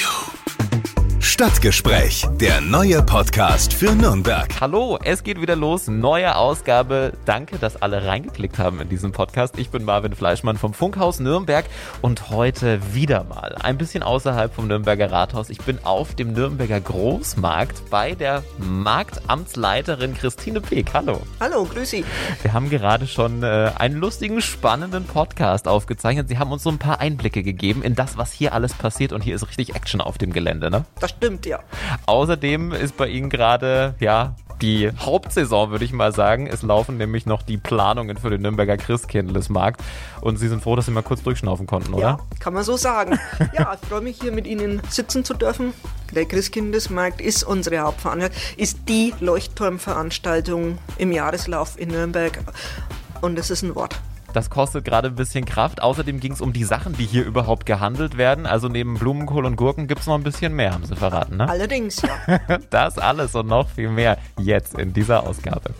you. Stadtgespräch, der neue Podcast für Nürnberg. Hallo, es geht wieder los. Neue Ausgabe. Danke, dass alle reingeklickt haben in diesen Podcast. Ich bin Marvin Fleischmann vom Funkhaus Nürnberg und heute wieder mal ein bisschen außerhalb vom Nürnberger Rathaus. Ich bin auf dem Nürnberger Großmarkt bei der Marktamtsleiterin Christine Peek. Hallo. Hallo, grüß Sie. Wir haben gerade schon äh, einen lustigen, spannenden Podcast aufgezeichnet. Sie haben uns so ein paar Einblicke gegeben in das, was hier alles passiert und hier ist richtig Action auf dem Gelände, ne? Das stimmt, ja. Außerdem ist bei Ihnen gerade, ja, die Hauptsaison, würde ich mal sagen. Es laufen nämlich noch die Planungen für den Nürnberger Christkindlesmarkt. Und Sie sind froh, dass Sie mal kurz durchschnaufen konnten, oder? Ja, kann man so sagen. ja, ich freue mich hier mit Ihnen sitzen zu dürfen. Der Christkindesmarkt ist unsere Hauptveranstaltung, ist die Leuchtturmveranstaltung im Jahreslauf in Nürnberg. Und das ist ein Wort. Das kostet gerade ein bisschen Kraft. Außerdem ging es um die Sachen, die hier überhaupt gehandelt werden. Also neben Blumenkohl und Gurken gibt es noch ein bisschen mehr, haben sie verraten, ne? Allerdings, ja. das alles und noch viel mehr jetzt in dieser Ausgabe.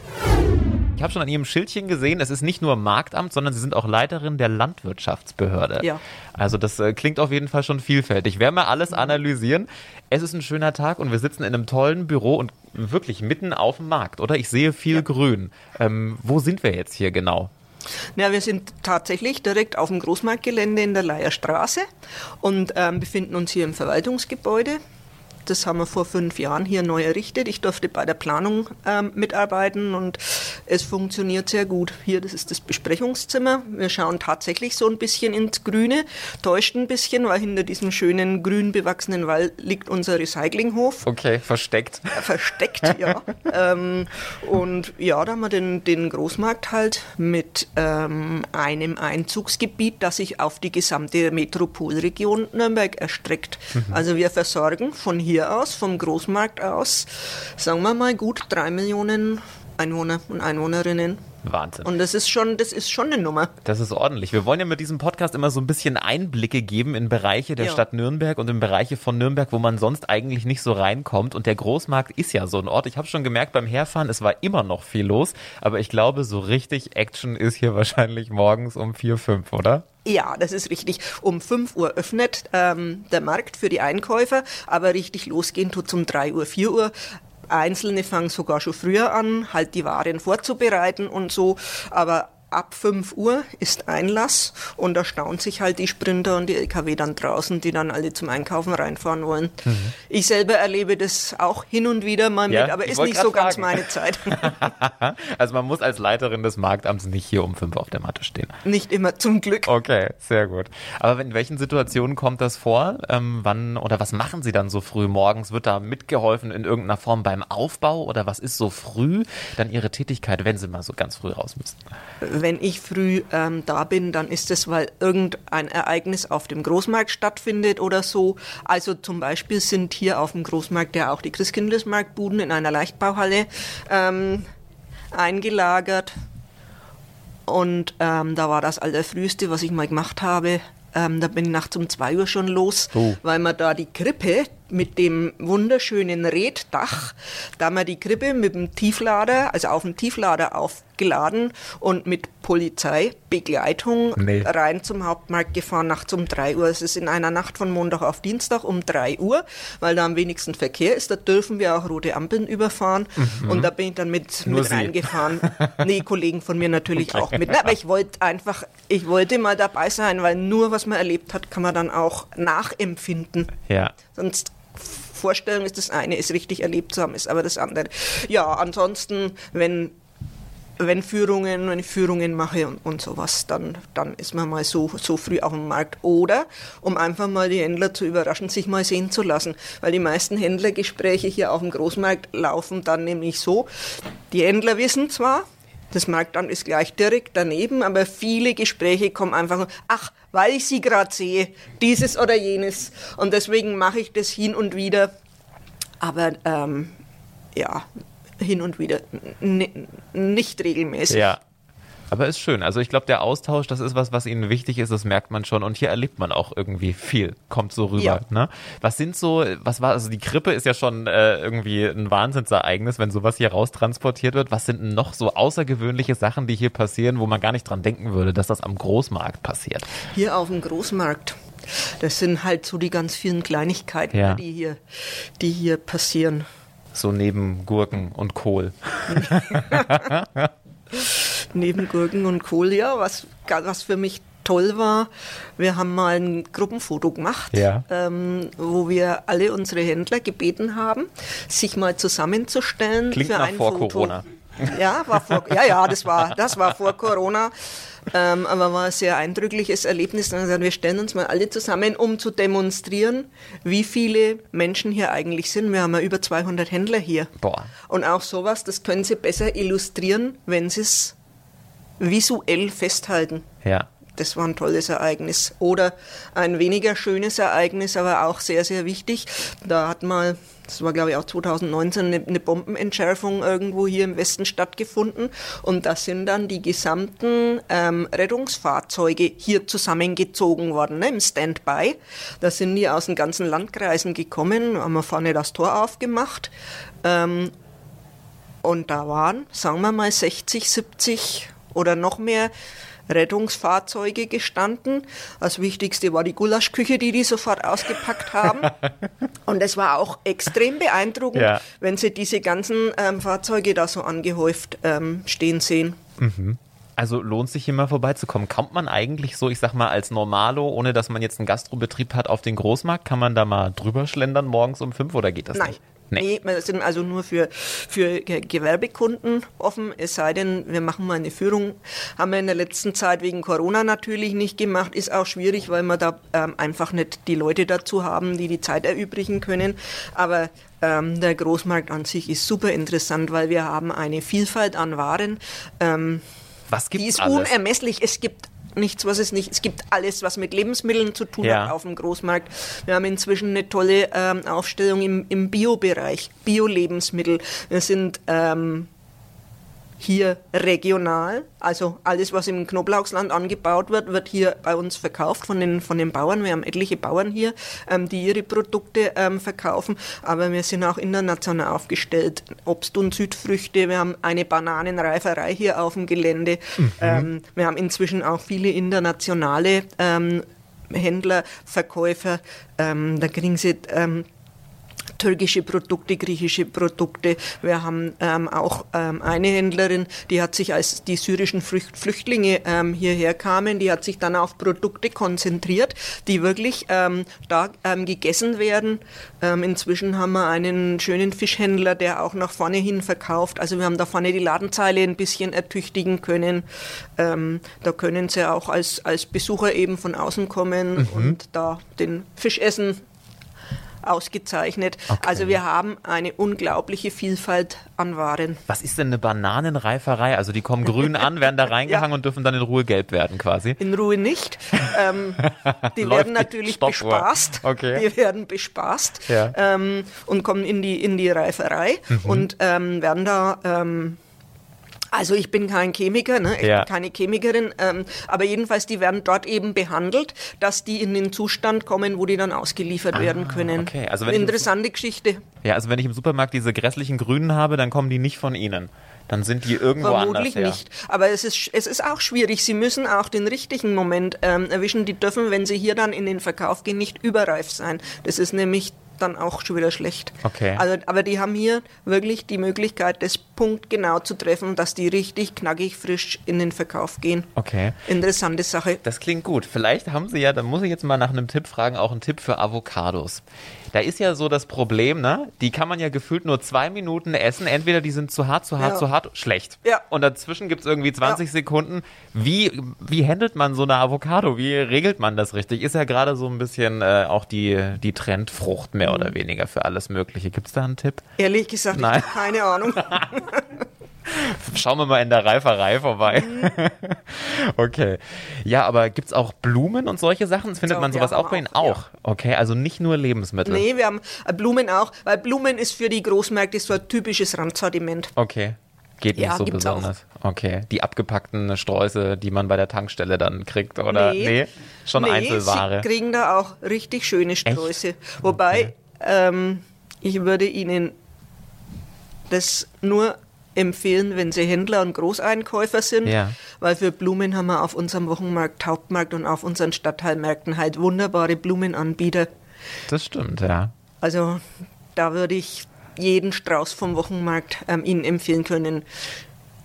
Ich habe schon an Ihrem Schildchen gesehen, es ist nicht nur Marktamt, sondern Sie sind auch Leiterin der Landwirtschaftsbehörde. Ja. Also das äh, klingt auf jeden Fall schon vielfältig. Werden wir alles analysieren. Es ist ein schöner Tag und wir sitzen in einem tollen Büro und wirklich mitten auf dem Markt, oder? Ich sehe viel Ja. Grün. Ähm, wo sind wir jetzt hier genau? Ja, wir sind tatsächlich direkt auf dem Großmarktgelände in der Leierstraße und ähm, befinden uns hier im Verwaltungsgebäude. Das haben wir vor fünf Jahren hier neu errichtet. Ich durfte bei der Planung ähm, mitarbeiten und es funktioniert sehr gut. Hier, das ist das Besprechungszimmer. Wir schauen tatsächlich so ein bisschen ins Grüne, täuscht ein bisschen, weil hinter diesem schönen grün bewachsenen Wall liegt unser Recyclinghof Okay, versteckt. versteckt, ja. ähm, und ja, da haben wir den, den Großmarkt halt mit ähm, einem Einzugsgebiet, das sich auf die gesamte Metropolregion Nürnberg erstreckt. Also wir versorgen von hier aus, vom Großmarkt aus, sagen wir mal gut drei Millionen Einwohner und Einwohnerinnen. Wahnsinn. Und das ist schon, das ist schon eine Nummer. Das ist ordentlich. Wir wollen ja mit diesem Podcast immer so ein bisschen Einblicke geben in Bereiche der Ja. Stadt Nürnberg und in Bereiche von Nürnberg, wo man sonst eigentlich nicht so reinkommt. Und der Großmarkt ist ja so ein Ort. Ich habe schon gemerkt beim Herfahren, es war immer noch viel los. Aber ich glaube, so richtig Action ist hier wahrscheinlich morgens um vier, fünf, oder? Ja, das ist richtig. Um 5 Uhr öffnet ähm, der Markt für die Einkäufer, aber richtig losgehen tut um 3 Uhr, 4 Uhr. Einzelne fangen sogar schon früher an, halt die Waren vorzubereiten und so. Aber ab 5 Uhr ist Einlass und da staunen sich halt die Sprinter und die LKW dann draußen, die dann alle zum Einkaufen reinfahren wollen. Ich selber erlebe das auch hin und wieder mal Mhm. Ja, mit, aber ist nicht so grad ganz fragen. meine Zeit. also man muss als Leiterin des Marktamts nicht hier um fünf auf der Matte stehen. nicht immer zum Glück. Okay, sehr gut. Aber in welchen Situationen kommt das vor? Ähm, wann oder was machen Sie dann so früh morgens? Wird da mitgeholfen in irgendeiner Form beim Aufbau oder was ist so früh dann Ihre Tätigkeit, wenn Sie mal so ganz früh raus müssen? Wenn ich früh ähm, da bin, dann ist es, weil irgendein Ereignis auf dem Großmarkt stattfindet oder so. Also zum Beispiel sind hier auf dem Großmarkt ja auch die Christkindlesmarktbuden in einer Leichtbauhalle ähm, eingelagert. Und ähm, da war das allerfrüheste, was ich mal gemacht habe. Ähm, da bin ich nachts um zwei Uhr schon los, Oh. weil man da die Krippe mit dem wunderschönen Reddach, da haben wir die Krippe mit dem Tieflader, also auf dem Tieflader aufgeladen und mit Polizeibegleitung Nee. rein zum Hauptmarkt gefahren, nachts um drei Uhr. Es ist in einer Nacht von Montag auf Dienstag um drei Uhr, weil da am wenigsten Verkehr ist. Da dürfen wir auch rote Ampeln überfahren. Und da bin ich dann mit, Nur mit Sie. reingefahren. nee, Kollegen von mir natürlich auch mit. Na, aber ich wollte einfach, ich wollte mal dabei sein, weil nur was man erlebt hat, kann man dann auch nachempfinden. Ja. Sonst Vorstellung ist das eine, es richtig erlebt zu haben, ist aber das andere. Ja, ansonsten, wenn, wenn Führungen, wenn ich Führungen mache und, und sowas, dann, dann ist man mal so, so früh auf dem Markt. Oder, um einfach mal die Händler zu überraschen, sich mal sehen zu lassen. Weil die meisten Händlergespräche hier auf dem Großmarkt laufen dann nämlich so, die Händler wissen zwar, das Marktamt ist gleich direkt daneben, aber viele Gespräche kommen einfach, ach, weil ich sie gerade sehe, dieses oder jenes. Und deswegen mache ich das hin und wieder. Aber ähm, ja, hin und wieder, n- nicht regelmäßig. Ja. Aber ist schön. Also ich glaube, der Austausch, das ist was, was ihnen wichtig ist, das merkt man schon. Und hier erlebt man auch irgendwie viel, kommt so rüber. Ja. Ne? Was sind so, was war, also die Krippe ist ja schon äh, irgendwie ein Wahnsinnsereignis, wenn sowas hier raustransportiert wird. Was sind noch so außergewöhnliche Sachen, die hier passieren, wo man gar nicht dran denken würde, dass das am Großmarkt passiert? Hier auf dem Großmarkt. Das sind halt so die ganz vielen Kleinigkeiten, Ja. die, hier, die hier passieren. So neben Gurken und Kohl. Neben Gurken und Kohl, ja, was, was für mich toll war, wir haben mal ein Gruppenfoto gemacht, Ja. ähm, wo wir alle unsere Händler gebeten haben, sich mal zusammenzustellen Klingt für nach ein vor Foto. Corona. Ja, war vor, ja, ja, das war, das war vor Corona. Ähm, aber war ein sehr eindrückliches Erlebnis. Gesagt, wir stellen uns mal alle zusammen, um zu demonstrieren, wie viele Menschen hier eigentlich sind. Wir haben ja über 200 Händler hier. Boah. Und auch sowas, das können Sie besser illustrieren, wenn Sie es visuell festhalten. Ja. Das war ein tolles Ereignis. Oder ein weniger schönes Ereignis, aber auch sehr, sehr wichtig. Da hat mal, das war glaube ich auch 2019, eine, eine Bombenentschärfung irgendwo hier im Westen stattgefunden. Und da sind dann die gesamten ähm, Rettungsfahrzeuge hier zusammengezogen worden, ne, im Standby. Da sind die aus den ganzen Landkreisen gekommen, haben wir vorne das Tor aufgemacht. Ähm, und da waren, sagen wir mal, 60, 70 oder noch mehr Rettungsfahrzeuge gestanden. Das Wichtigste war die Gulaschküche, die die sofort ausgepackt haben. Und es war auch extrem beeindruckend, Ja. wenn Sie diese ganzen ähm, Fahrzeuge da so angehäuft ähm, stehen sehen. Also lohnt sich hier mal vorbeizukommen. Kommt man eigentlich so, ich sag mal, als Normalo, ohne dass man jetzt einen Gastrobetrieb hat, auf den Großmarkt? Kann man da mal drüber schlendern morgens um fünf oder geht das Nein. nicht? Nee. wir sind also nur für, für Ge- Gewerbekunden offen, es sei denn, wir machen mal eine Führung. Haben wir in der letzten Zeit wegen Corona natürlich nicht gemacht, ist auch schwierig, weil wir da ähm, einfach nicht die Leute dazu haben, die die Zeit erübrigen können. Aber ähm, der Großmarkt an sich ist super interessant, weil wir haben eine Vielfalt an Waren. Ähm, Was die gibt's ist alles? unermesslich. Es gibt nichts, was es nicht. Es gibt alles, was mit Lebensmitteln zu tun Ja. hat auf dem Großmarkt. Wir haben inzwischen eine tolle ähm, Aufstellung im, im Bio-Bereich, Bio-Lebensmittel. Wir sind ähm, hier regional, also alles, was im Knoblauchsland angebaut wird, wird hier bei uns verkauft von den, von den Bauern. Wir haben etliche Bauern hier, ähm, die ihre Produkte ähm, verkaufen, aber wir sind auch international aufgestellt. Obst- und Südfrüchte, wir haben eine Bananenreiferei hier auf dem Gelände. Ähm, wir haben inzwischen auch viele internationale ähm, Händler, Verkäufer. Ähm, da kriegen sie ähm, türkische Produkte, griechische Produkte. Wir haben ähm, auch ähm, eine Händlerin, die hat sich, als die syrischen Flücht Flüchtlinge ähm, hierher kamen, die hat sich dann auf Produkte konzentriert, die wirklich ähm, da ähm, gegessen werden. Ähm, inzwischen haben wir einen schönen Fischhändler, der auch nach vorne hin verkauft. Also wir haben da vorne die Ladenzeile ein bisschen ertüchtigen können. Da können sie auch als, als Besucher eben von außen kommen und da den Fisch essen ausgezeichnet. Okay. Also wir haben eine unglaubliche Vielfalt an Waren. Was ist denn eine Bananenreiferei? Also die kommen grün an, werden da reingehangen Ja. und dürfen dann in Ruhe gelb werden quasi. In Ruhe nicht. Ähm, die werden die natürlich Stoppuhr. bespaßt. Okay. Die werden bespaßt Ja. Mhm. ähm, und kommen in die, in die Reiferei und ähm, werden da. Also ich bin kein Chemiker, ne? ich Ja. bin keine Chemikerin, ähm, aber jedenfalls die werden dort eben behandelt, dass die in den Zustand kommen, wo die dann ausgeliefert werden können. Ah, okay. Also wenn ich- Interessante Geschichte. Ja, also wenn ich im Supermarkt diese grässlichen Grünen habe, dann kommen die nicht von Ihnen. Dann sind die irgendwo Vermutlich anders her. nicht. Aber es ist, es ist auch schwierig. Sie müssen auch den richtigen Moment ähm, erwischen. Die dürfen, wenn sie hier dann in den Verkauf gehen, nicht überreif sein. Das ist nämlich dann auch schon wieder schlecht. Okay. Also, aber die haben hier wirklich die Möglichkeit, das punktgenau zu treffen, dass die richtig knackig frisch in den Verkauf gehen. Okay. Interessante Sache. Das klingt gut. Vielleicht haben Sie ja, dann muss ich jetzt mal nach einem Tipp fragen, auch einen Tipp für Avocados. Da ist ja so das Problem, ne? Die kann man ja gefühlt nur zwei Minuten essen. Entweder die sind zu hart, zu hart, Ja. zu hart, schlecht. Ja. Und dazwischen gibt's irgendwie 20 Sekunden. Wie, wie handelt man so eine Avocado? Wie regelt man das richtig? Ist ja gerade so ein bisschen äh, auch die, die Trendfrucht mehr Mhm. oder weniger für alles Mögliche. Gibt's da einen Tipp? Ehrlich gesagt, Nein. keine Ahnung. Schauen wir mal in der Reiferei vorbei. okay. Ja, aber gibt's auch Blumen und solche Sachen? Findet So, man sowas auch bei Ihnen auch, ja. Okay, also nicht nur Lebensmittel. nee, wir haben äh, Blumen auch, weil Blumen ist für die Großmärkte so ein typisches Randsortiment. Okay. Geht nicht Ja, so gibt's auch. besonders. Okay. Die abgepackten Sträuße, die man bei der Tankstelle dann kriegt, oder? Nee. Schon nee, Einzelware. Sie kriegen da auch richtig schöne Sträuße. Wobei, ähm, ich würde Ihnen das nur empfehlen, wenn sie Händler und Großeinkäufer sind, Ja. weil für Blumen haben wir auf unserem Wochenmarkt, Hauptmarkt und auf unseren Stadtteilmärkten halt wunderbare Blumenanbieter. Das stimmt, ja. Also da würde ich jeden Strauß vom Wochenmarkt ähm, Ihnen empfehlen können.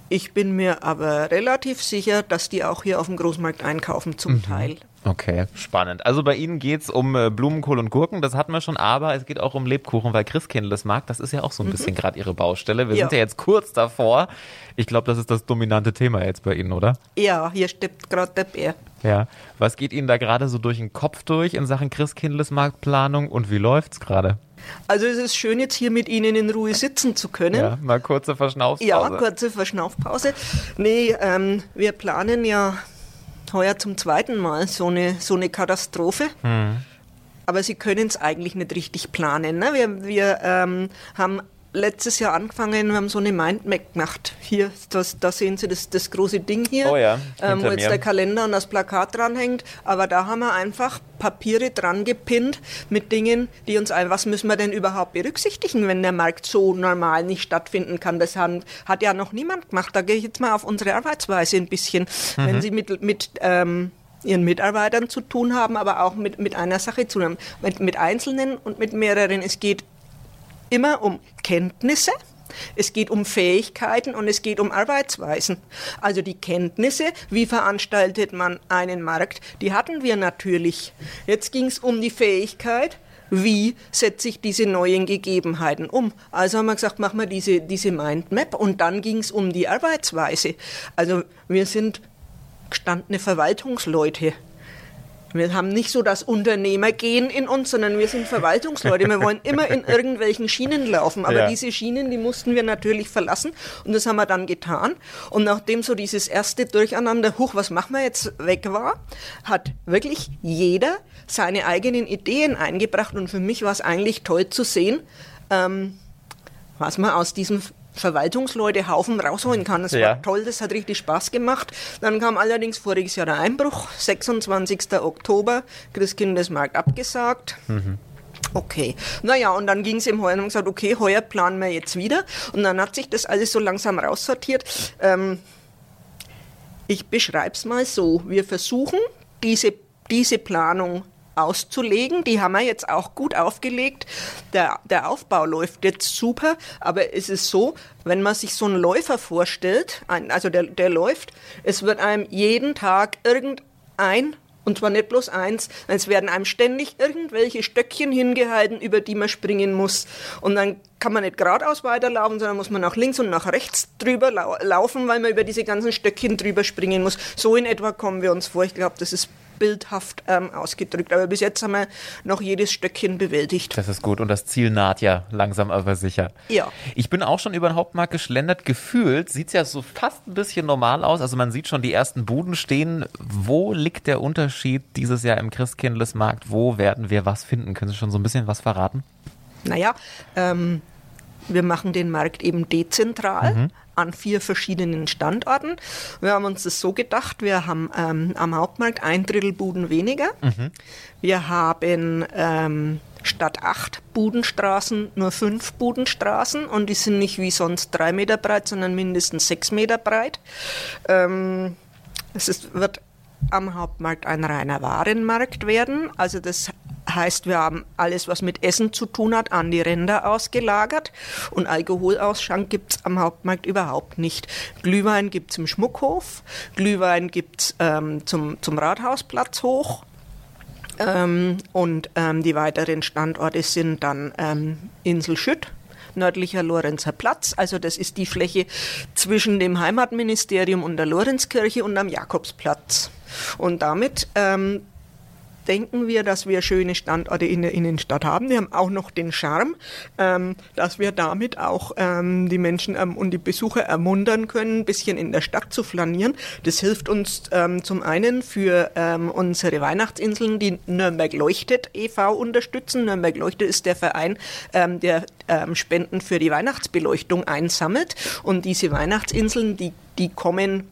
Ich bin mir aber relativ sicher, dass die auch hier auf dem Großmarkt einkaufen, zum Teil. Okay, spannend. Also bei Ihnen geht's um äh, Blumenkohl und Gurken, das hatten wir schon, aber es geht auch um Lebkuchen, weil Christkindlesmarkt, das ist ja auch so ein bisschen gerade Ihre Baustelle. Wir Ja. sind ja jetzt kurz davor. Ich glaube, das ist das dominante Thema jetzt bei Ihnen, oder? Ja, hier steppt gerade der Bär. Ja. Was geht Ihnen da gerade so durch den Kopf durch in Sachen Christkindlesmarktplanung und wie läuft's gerade? Also es ist schön, jetzt hier mit Ihnen in Ruhe sitzen zu können. Ja, mal kurze Verschnaufspause. Ja, kurze Verschnaufpause. Nee, ähm, wir planen ja heuer zum zweiten Mal so eine, so eine Katastrophe. Aber Sie können es eigentlich nicht richtig planen. Ne? Wir, wir ähm, haben letztes Jahr angefangen, wir haben so eine Mindmap gemacht. Hier, das, da sehen Sie das, das große Ding hier, Oh ja, ähm, wo jetzt mir. der Kalender und das Plakat dranhängt. Aber da haben wir einfach Papiere dran gepinnt mit Dingen, die uns ein, was müssen wir denn überhaupt berücksichtigen, wenn der Markt so normal nicht stattfinden kann. Das haben, hat ja noch niemand gemacht. Da gehe ich jetzt mal auf unsere Arbeitsweise ein bisschen. Mhm. Wenn Sie mit, mit ähm, ihren Mitarbeitern zu tun haben, aber auch mit, mit einer Sache zu tun haben. Mit, mit Einzelnen und mit mehreren. Es geht immer um Kenntnisse. Es geht um Fähigkeiten und es geht um Arbeitsweisen. Also die Kenntnisse, wie veranstaltet man einen Markt, die hatten wir natürlich. Jetzt ging es um die Fähigkeit, wie setze ich diese neuen Gegebenheiten um. Also haben wir gesagt, machen wir diese, diese Mindmap und dann ging es um die Arbeitsweise. Also wir sind gestandene Verwaltungsleute. Wir haben nicht so das Unternehmergehen in uns, sondern wir sind Verwaltungsleute. Wir wollen immer in irgendwelchen Schienen laufen. Aber Ja. diese Schienen, die mussten wir natürlich verlassen. Und das haben wir dann getan. Und nachdem so dieses erste Durcheinander, huch, was machen wir jetzt, weg war, hat wirklich jeder seine eigenen Ideen eingebracht. Und für mich war es eigentlich toll zu sehen, ähm, was man aus diesem Verwaltungsleute-Haufen rausholen kann. Das Ja. war toll, das hat richtig Spaß gemacht. Dann kam allerdings voriges Jahr der Einbruch, 26. Oktober, Christkindesmarkt abgesagt. Okay. Naja, und dann ging es im Heuer und haben gesagt, okay, heuer planen wir jetzt wieder. Und dann hat sich das alles so langsam raussortiert. Ähm, ich beschreibe es mal so. Wir versuchen, diese, diese Planung auszulegen. Die haben wir jetzt auch gut aufgelegt. Der, der Aufbau läuft jetzt super, aber es ist so, wenn man sich so einen Läufer vorstellt, ein, also der, der läuft, es wird einem jeden Tag irgendein und zwar nicht bloß eins, es werden einem ständig irgendwelche Stöckchen hingehalten, über die man springen muss. Und dann kann man nicht geradeaus weiterlaufen, sondern muss man nach links und nach rechts drüber lau laufen, weil man über diese ganzen Stöckchen drüber springen muss. So in etwa kommen wir uns vor. Ich glaube, das ist bildhaft ähm, ausgedrückt. Aber bis jetzt haben wir noch jedes Stöckchen bewältigt. Das ist gut und das Ziel naht ja langsam aber sicher. Ja. Ich bin auch schon über den Hauptmarkt geschlendert. Gefühlt sieht es ja so fast ein bisschen normal aus. Also man sieht schon die ersten Buden stehen. Wo liegt der Unterschied dieses Jahr im Christkindlesmarkt? Wo werden wir was finden? Können Sie schon so ein bisschen was verraten? Naja, ähm, wir machen den Markt eben dezentral an vier verschiedenen Standorten. Wir haben uns das so gedacht, wir haben ähm, am Hauptmarkt ein Drittel Buden weniger. Wir haben ähm, statt acht Budenstraßen nur fünf Budenstraßen und die sind nicht wie sonst drei Meter breit, sondern mindestens sechs Meter breit. Ähm, es ist, wird am Hauptmarkt ein reiner Warenmarkt werden. Also das heißt, wir haben alles, was mit Essen zu tun hat, an die Ränder ausgelagert. Und Alkoholausschank gibt es am Hauptmarkt überhaupt nicht. Glühwein gibt es im Schmuckhof, Glühwein gibt es ähm, zum, zum Rathausplatz hoch. Ähm, und ähm, die weiteren Standorte sind dann ähm, Insel Schütt, nördlicher Lorenzer Platz. Also das ist die Fläche zwischen dem Heimatministerium und der Lorenzkirche und am Jakobsplatz. Und damit ähm, denken wir, dass wir schöne Standorte in der Innenstadt haben. Die haben auch noch den Charme, ähm, dass wir damit auch ähm, die Menschen ähm, und die Besucher ermuntern können, ein bisschen in der Stadt zu flanieren. Das hilft uns ähm, zum einen für ähm, unsere Weihnachtsinseln, die Nürnberg Leuchtet e.V. unterstützen. Nürnberg Leuchtet ist der Verein, ähm, der Spenden für die Weihnachtsbeleuchtung einsammelt. Und diese Weihnachtsinseln, die, die kommen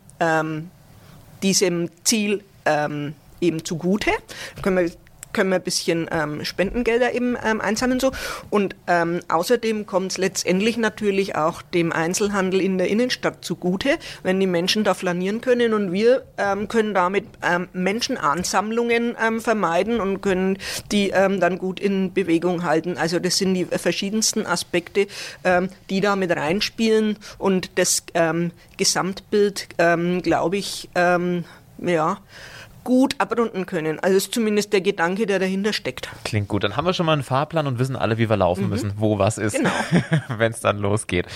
diesem Ziel ähm, eben zugute. Da können wir können wir ein bisschen ähm, Spendengelder eben ähm, einsammeln so. Und ähm, außerdem kommt es letztendlich natürlich auch dem Einzelhandel in der Innenstadt zugute, wenn die Menschen da flanieren können und wir ähm, können damit ähm, Menschenansammlungen ähm, vermeiden und können die dann gut in Bewegung halten. Also das sind die verschiedensten Aspekte, die da mit reinspielen und das Gesamtbild, glaube ich, ja, gut abrunden können. Also ist zumindest der Gedanke, der dahinter steckt. Klingt gut. Dann haben wir schon mal einen Fahrplan und wissen alle, wie wir laufen mhm. müssen, wo was ist, genau. wenn es dann losgeht.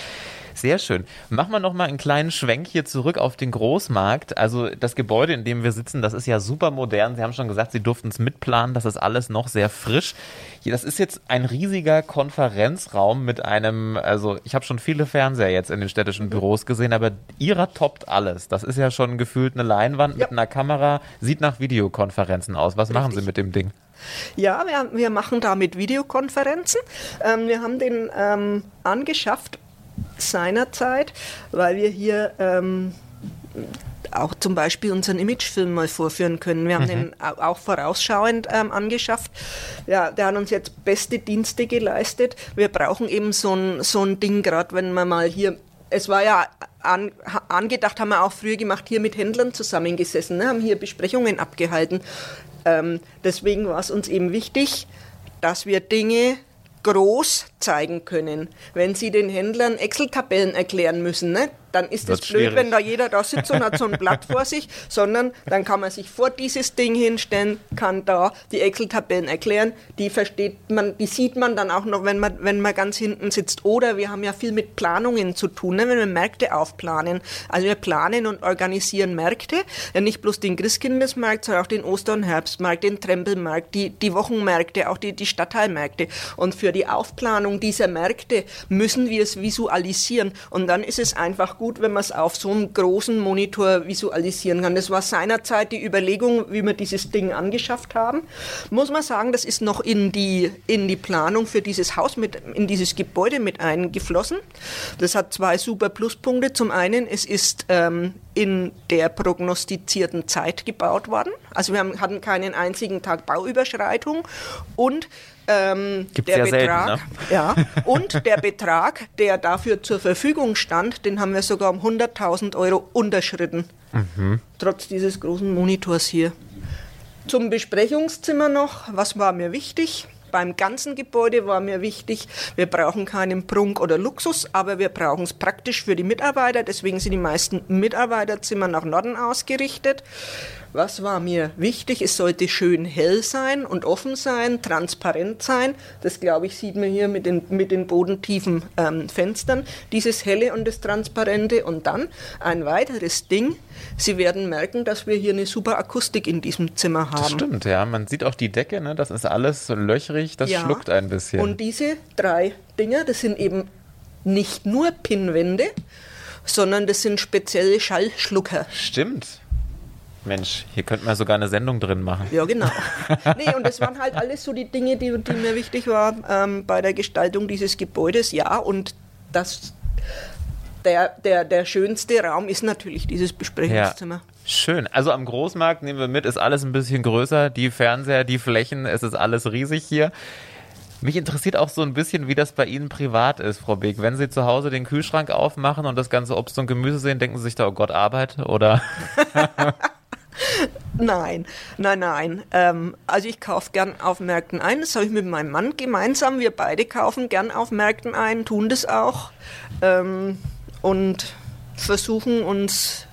Sehr schön. Machen wir nochmal einen kleinen Schwenk hier zurück auf den Großmarkt. Also das Gebäude, in dem wir sitzen, das ist ja super modern. Sie haben schon gesagt, Sie durften es mitplanen. Das ist alles noch sehr frisch. Das ist jetzt ein riesiger Konferenzraum mit einem, also ich habe schon viele Fernseher jetzt in den städtischen Büros gesehen, aber Ihrer toppt alles. Das ist ja schon gefühlt eine Leinwand ja. mit einer Kamera, sieht nach Videokonferenzen aus. Was Richtig. machen Sie mit dem Ding? Ja, wir, wir machen damit Videokonferenzen. Ähm, wir haben den ähm, angeschafft seinerzeit, weil wir hier ähm, auch zum Beispiel unseren Imagefilm mal vorführen können. Wir haben mhm. den auch vorausschauend ähm, angeschafft. Ja, der hat uns jetzt beste Dienste geleistet. Wir brauchen eben so ein, so ein Ding, gerade wenn man mal hier es war ja an, angedacht, haben wir auch früher gemacht, hier mit Händlern zusammengesessen, ne, haben hier Besprechungen abgehalten. Ähm, deswegen war es uns eben wichtig, dass wir Dinge groß zeigen können. Wenn Sie den Händlern Excel-Tabellen erklären müssen, ne, dann ist es blöd, schwierig. wenn da jeder da sitzt und hat so ein Blatt vor sich, sondern dann kann man sich vor dieses Ding hinstellen, kann da die Excel-Tabellen erklären, die versteht man, die sieht man dann auch noch, wenn man, wenn man ganz hinten sitzt. Oder wir haben ja viel mit Planungen zu tun, ne, wenn wir Märkte aufplanen. Also wir planen und organisieren Märkte, ja nicht bloß den Christkindesmarkt, sondern auch den Oster- und Herbstmarkt, den Trempelmarkt, die, die Wochenmärkte, auch die, die Stadtteilmärkte. Und für die Aufplanung dieser Märkte müssen wir es visualisieren. Und dann ist es einfach gut, wenn man es auf so einem großen Monitor visualisieren kann. Das war seinerzeit die Überlegung, wie wir dieses Ding angeschafft haben. Muss man sagen, das ist noch in die, in die Planung für dieses Haus, mit, in dieses Gebäude mit eingeflossen. Das hat zwei super Pluspunkte. Zum einen, es ist ähm, in der prognostizierten Zeit gebaut worden. Also wir haben, hatten keinen einzigen Tag Bauüberschreitung und ähm, Gibt's der ja Betrag, selten, ne? ja, und der Betrag, der dafür zur Verfügung stand, den haben wir sogar um 100.000 Euro unterschritten. Mhm. Trotz dieses großen Monitors hier. Zum Besprechungszimmer noch, was war mir wichtig? Beim ganzen Gebäude war mir wichtig, wir brauchen keinen Prunk oder Luxus, aber wir brauchen es praktisch für die Mitarbeiter. Deswegen sind die meisten Mitarbeiterzimmer nach Norden ausgerichtet. Was war mir wichtig? Es sollte schön hell sein und offen sein, transparent sein. Das, glaube ich, sieht man hier mit den, mit den bodentiefen ähm, Fenstern. Dieses helle und das transparente. Und dann ein weiteres Ding. Sie werden merken, dass wir hier eine super Akustik in diesem Zimmer haben. Das stimmt, ja. Man sieht auch die Decke, ne? das ist alles so löchrig, das ja. schluckt ein bisschen. Und diese drei Dinger, das sind eben nicht nur Pinnwände, sondern das sind spezielle Schallschlucker. Stimmt. Mensch, hier könnten wir sogar eine Sendung drin machen. Ja, genau. nee, und das waren halt alles so die Dinge, die, die mir wichtig waren ähm, bei der Gestaltung dieses Gebäudes. Ja, und das, der, der, der schönste Raum ist natürlich dieses Besprechungszimmer. Ja. Schön. Also am Großmarkt nehmen wir mit, ist alles ein bisschen größer. Die Fernseher, die Flächen, es ist alles riesig hier. Mich interessiert auch so ein bisschen, wie das bei Ihnen privat ist, Frau Beek. Wenn Sie zu Hause den Kühlschrank aufmachen und das ganze Obst und Gemüse sehen, denken Sie sich da, oh Gott, Arbeit? Oder? Nein, nein, nein. Ähm, also ich kaufe gern auf Märkten ein. Das habe ich mit meinem Mann gemeinsam. Wir beide kaufen gern auf Märkten ein, tun das auch ähm, und versuchen uns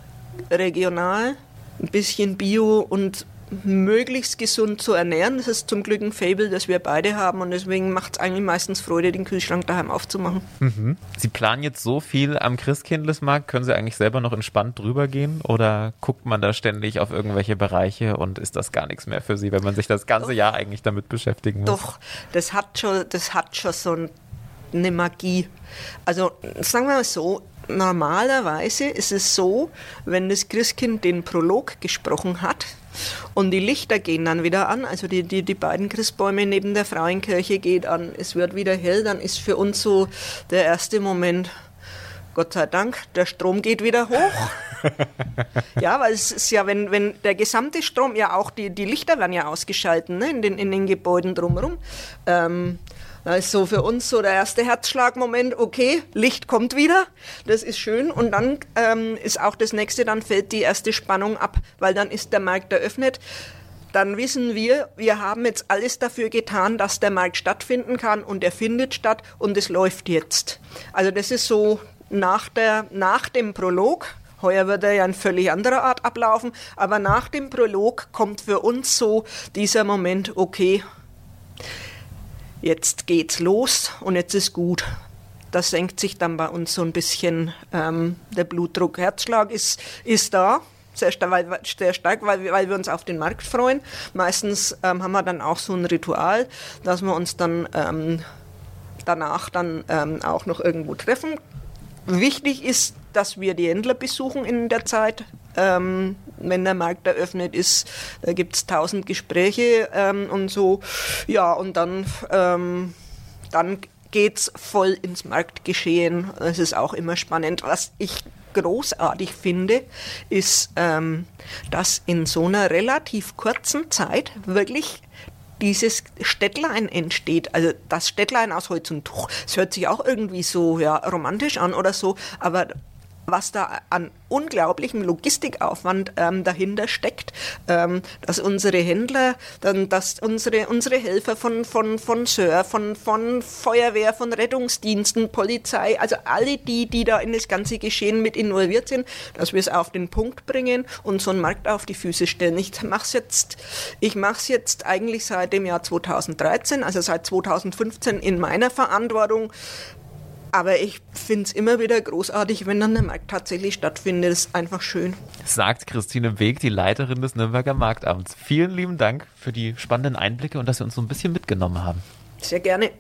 regional ein bisschen Bio und möglichst gesund zu ernähren. Das ist zum Glück ein Fable, das wir beide haben und deswegen macht es eigentlich meistens Freude, den Kühlschrank daheim aufzumachen. Mhm. Sie planen jetzt so viel am Christkindlesmarkt, können Sie eigentlich selber noch entspannt drüber gehen oder guckt man da ständig auf irgendwelche Bereiche und ist das gar nichts mehr für Sie, wenn man sich das ganze Doch. Jahr eigentlich damit beschäftigen muss? Doch, das hat schon, das hat schon so eine Magie. Also sagen wir mal so, normalerweise ist es so, wenn das Christkind den Prolog gesprochen hat, und die Lichter gehen dann wieder an, also die, die, die beiden Christbäume neben der Frauenkirche geht an, es wird wieder hell, dann ist für uns so der erste Moment, Gott sei Dank, der Strom geht wieder hoch. ja, weil es ist ja, wenn, wenn der gesamte Strom, ja auch die, die Lichter werden ja ausgeschalten ne, in, den, in den Gebäuden drumherum. Ähm, da ist so für uns so der erste Herzschlagmoment, okay, Licht kommt wieder, das ist schön. Und dann ähm, ist auch das nächste, dann fällt die erste Spannung ab, weil dann ist der Markt eröffnet dann wissen wir, wir haben jetzt alles dafür getan, dass der Markt stattfinden kann und er findet statt und es läuft jetzt. Also das ist so nach, der, nach dem Prolog. Heuer wird er ja in völlig anderer Art ablaufen, aber nach dem Prolog kommt für uns so dieser Moment, okay, jetzt geht's los und jetzt ist gut. Das senkt sich dann bei uns so ein bisschen ähm, der Blutdruck. Herzschlag ist, ist da, sehr, weil, sehr stark, weil, weil wir uns auf den Markt freuen. Meistens ähm, haben wir dann auch so ein Ritual, dass wir uns dann ähm, danach dann ähm, auch noch irgendwo treffen. Wichtig ist, dass wir die Händler besuchen in der Zeit. Ähm, wenn der Markt eröffnet ist, da gibt es tausend Gespräche ähm, und so. Ja, und dann, ähm, dann geht es voll ins Marktgeschehen. Es ist auch immer spannend. Was ich großartig finde, ist, ähm, dass in so einer relativ kurzen Zeit wirklich dieses Städtlein entsteht. Also das Städtlein aus Holz und Tuch. Es hört sich auch irgendwie so ja, romantisch an oder so, aber was da an unglaublichem Logistikaufwand ähm, dahinter steckt, ähm, dass unsere Händler, dann, dass unsere, unsere Helfer von, von, von SÖR, von, von Feuerwehr, von Rettungsdiensten, Polizei, also alle die, die da in das ganze Geschehen mit involviert sind, dass wir es auf den Punkt bringen und so einen Markt auf die Füße stellen. Ich mache es jetzt, ich mache es jetzt eigentlich seit dem Jahr 2013, also seit 2015 in meiner Verantwortung aber ich finde es immer wieder großartig, wenn dann der Markt tatsächlich stattfindet. Das ist einfach schön. Sagt Christine Weg, die Leiterin des Nürnberger Marktamts. Vielen lieben Dank für die spannenden Einblicke und dass Sie uns so ein bisschen mitgenommen haben. Sehr gerne.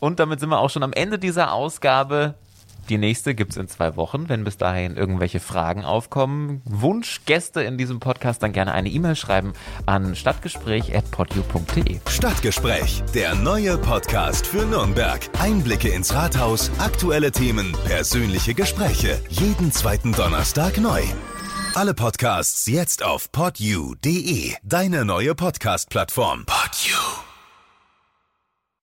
Und damit sind wir auch schon am Ende dieser Ausgabe. Die nächste gibt es in zwei Wochen. Wenn bis dahin irgendwelche Fragen aufkommen, Wunschgäste in diesem Podcast, dann gerne eine E-Mail schreiben an stadtgespräch.podu.de. Stadtgespräch, der neue Podcast für Nürnberg. Einblicke ins Rathaus, aktuelle Themen, persönliche Gespräche. Jeden zweiten Donnerstag neu. Alle Podcasts jetzt auf podu.de, deine neue Podcast-Plattform. Podu.